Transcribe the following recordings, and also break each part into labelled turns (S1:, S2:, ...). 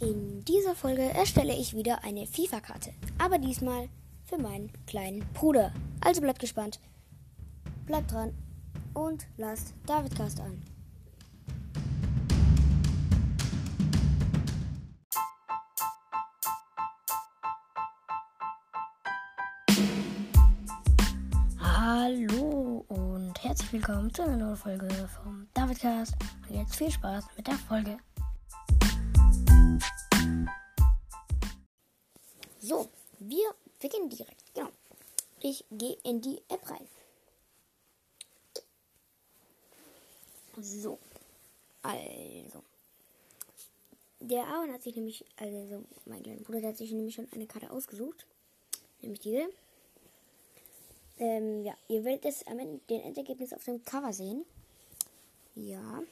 S1: In dieser Folge erstelle ich wieder eine FIFA-Karte, aber diesmal für meinen kleinen Bruder. Also bleibt gespannt, bleibt dran und lasst David Cast an. Hallo und herzlich willkommen zu einer neuen Folge vom David Cast. Und jetzt viel Spaß mit der Folge. So, wir beginnen direkt. Genau. Ich gehe in die App rein. So. Also. Der Aaron hat sich nämlich, also mein kleiner Bruder, der hat sich nämlich schon eine Karte ausgesucht. Nämlich diese. Ähm, ja, ihr werdet es am Ende den Endergebnis auf dem Cover sehen. Ja.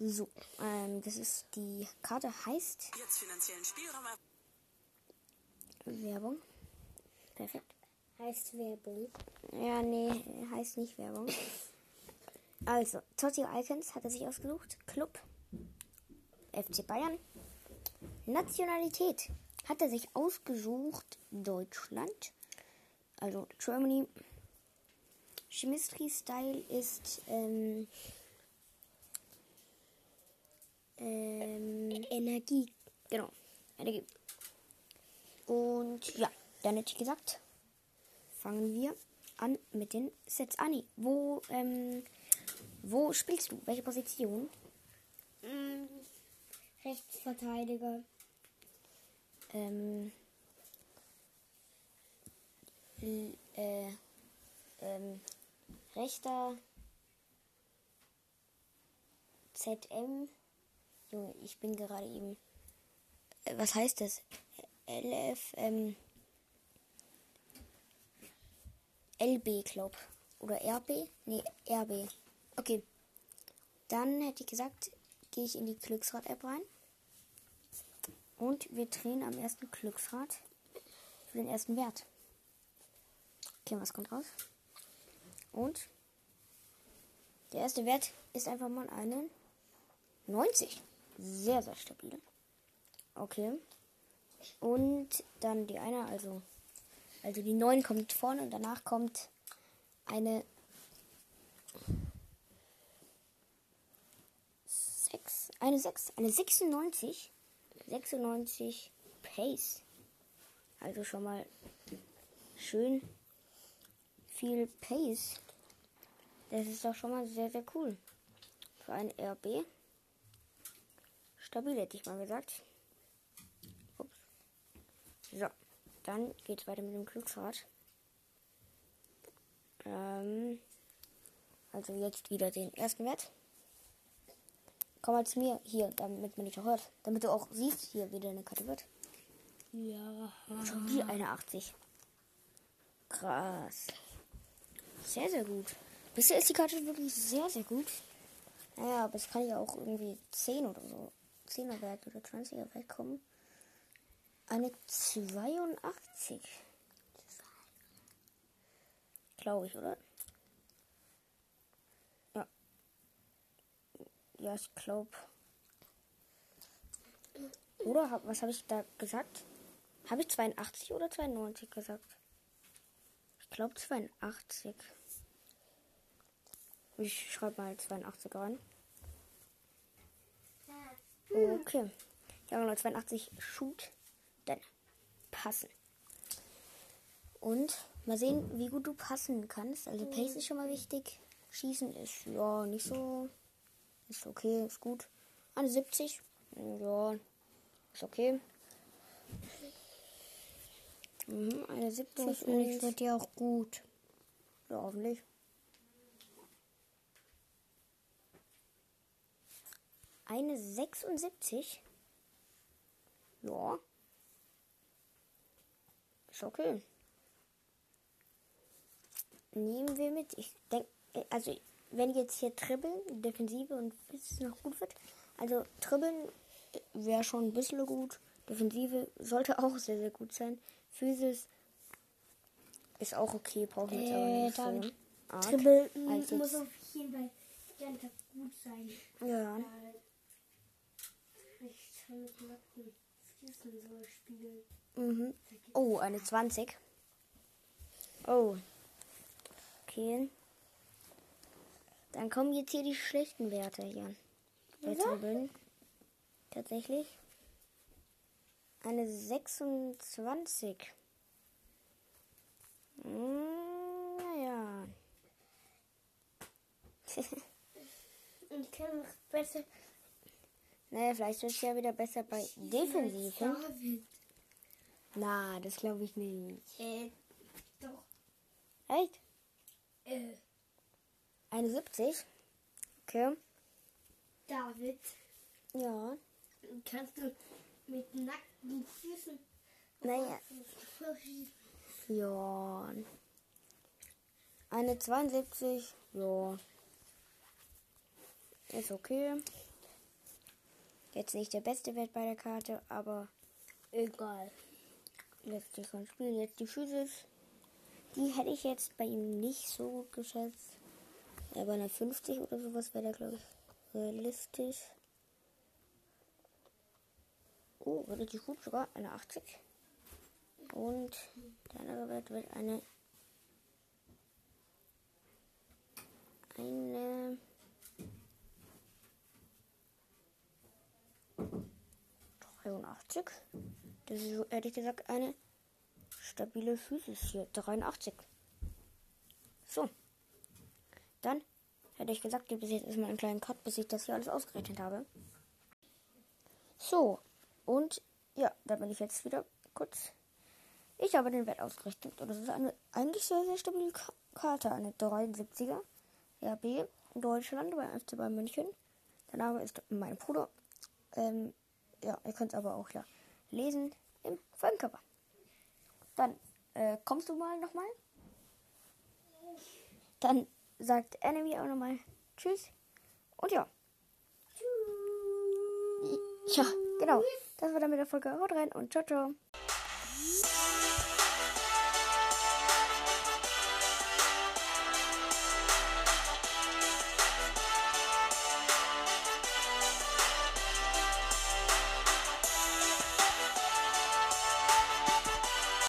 S1: So, ähm, das ist die Karte heißt
S2: Jetzt finanziellen Spielraum.
S1: Werbung. Perfekt.
S3: Heißt Werbung.
S1: Ja, nee, heißt nicht Werbung. Also, Totti Icons hat er sich ausgesucht. Club. FC Bayern. Nationalität hat er sich ausgesucht. Deutschland. Also Germany. Chemistry-Style ist ähm, ähm,
S3: Energie.
S1: Genau, Energie. Und ja, dann hätte ich gesagt, fangen wir an mit den Sets. Anni, wo, ähm, wo spielst du? Welche Position?
S3: Mm, Rechtsverteidiger.
S1: Ähm, äh, ähm, rechter ZM. Junge, ich bin gerade eben. Äh, was heißt das? LF, ähm, LB, glaub. Oder RB? Nee, RB. Okay. Dann hätte ich gesagt, gehe ich in die Glücksrad-App rein. Und wir drehen am ersten Glücksrad für den ersten Wert. Okay, was kommt raus? Und der erste Wert ist einfach mal eine 90. Sehr, sehr stabil. Okay. Und dann die eine, also, also die 9 kommt vorne und danach kommt eine 6. Eine 6. Eine 96. 96 Pace. Also schon mal schön viel Pace. Das ist doch schon mal sehr, sehr cool. Für ein RB. Stabil hätte ich mal gesagt. So, dann geht's weiter mit dem Glücksrad. Ähm, also jetzt wieder den ersten Wert. Komm mal zu mir hier, damit man dich auch hört. Damit du auch siehst, hier wieder eine Karte wird.
S3: Ja.
S1: Schon eine 80. Krass. Sehr, sehr gut. Bisher ist die Karte wirklich sehr, sehr gut. Naja, aber es kann ja auch irgendwie 10 oder so. 10er Wert oder 20er Wert kommen. Eine 82. Glaube ich, oder? Ja. Ja, ich glaube. Oder hab, was habe ich da gesagt? Habe ich 82 oder 92 gesagt? Ich glaube 82. Ich schreibe mal 82 rein. Okay. Ja, genau, 82 Shoot. Dann passen. Und mal sehen, wie gut du passen kannst. Also Pace ist schon mal wichtig. Schießen ist ja nicht so. Ist okay, ist gut. Eine 70. Ja, ist okay. Mhm, eine 70
S3: Hoffentlich
S1: und
S3: wird dir auch gut.
S1: ja, hoffentlich. Eine 76. Ja. Ist okay. Nehmen wir mit. Ich denke, also wenn jetzt hier Dribbeln, Defensive und es noch gut wird. Also Dribbeln wäre schon ein bisschen gut. Defensive sollte auch sehr, sehr gut sein. Physis ist auch okay, brauchen wir jetzt aber
S3: Äh,
S1: nicht so arg.
S3: Dribbel
S1: als
S3: muss auf jeden Fall gut sein.
S1: Ja.
S3: Äh,
S1: Mhm. Oh, eine 20. Oh. Okay. Dann kommen jetzt hier die schlechten Werte hier. Zwiebeln. Tatsächlich. Eine 26. Hm, naja.
S3: Ich kann noch besser.
S1: Naja, vielleicht wird es ja wieder besser bei Defensiven.
S3: David.
S1: Na, das glaube ich nicht.
S3: Äh, doch.
S1: Echt?
S3: Äh,
S1: Eine 70? Okay.
S3: David.
S1: Ja.
S3: Kannst du mit nackten Füßen.
S1: Naja. Ja. Eine 72. Ja. Ist okay. Jetzt nicht der beste Wert bei der Karte, aber
S3: Egal.
S1: lässt sich schon spielen. Jetzt die Physis. Die hätte ich jetzt bei ihm nicht so gut geschätzt. Ja, bei einer 50 oder sowas wäre der, glaube ich, realistisch. Oh, relativ gut sogar. Eine 80. Und der andere Wert wird eine. Eine. Dreiundachtzig. Das ist so ehrlich gesagt eine stabile Physis hier. 83. So. Dann hätte ich gesagt, gibt es jetzt erstmal einen kleinen Cut, bis ich das hier alles ausgerechnet habe. So. Und ja, da bin ich jetzt wieder kurz. Ich habe den Wert ausgerechnet. Und das ist eine eigentlich sehr, sehr stabile Ka Karte. Eine 73er RB in Deutschland bei FC Bayern München. Der Name ist mein Bruder. Ähm, ja, ihr könnt es aber auch ja lesen im Folgencover. Dann äh, kommst du mal nochmal. Dann sagt Enemy auch nochmal Tschüss. Und ja. Ja, genau. Das war dann mit der Folge. Haut rein und ciao, ciao.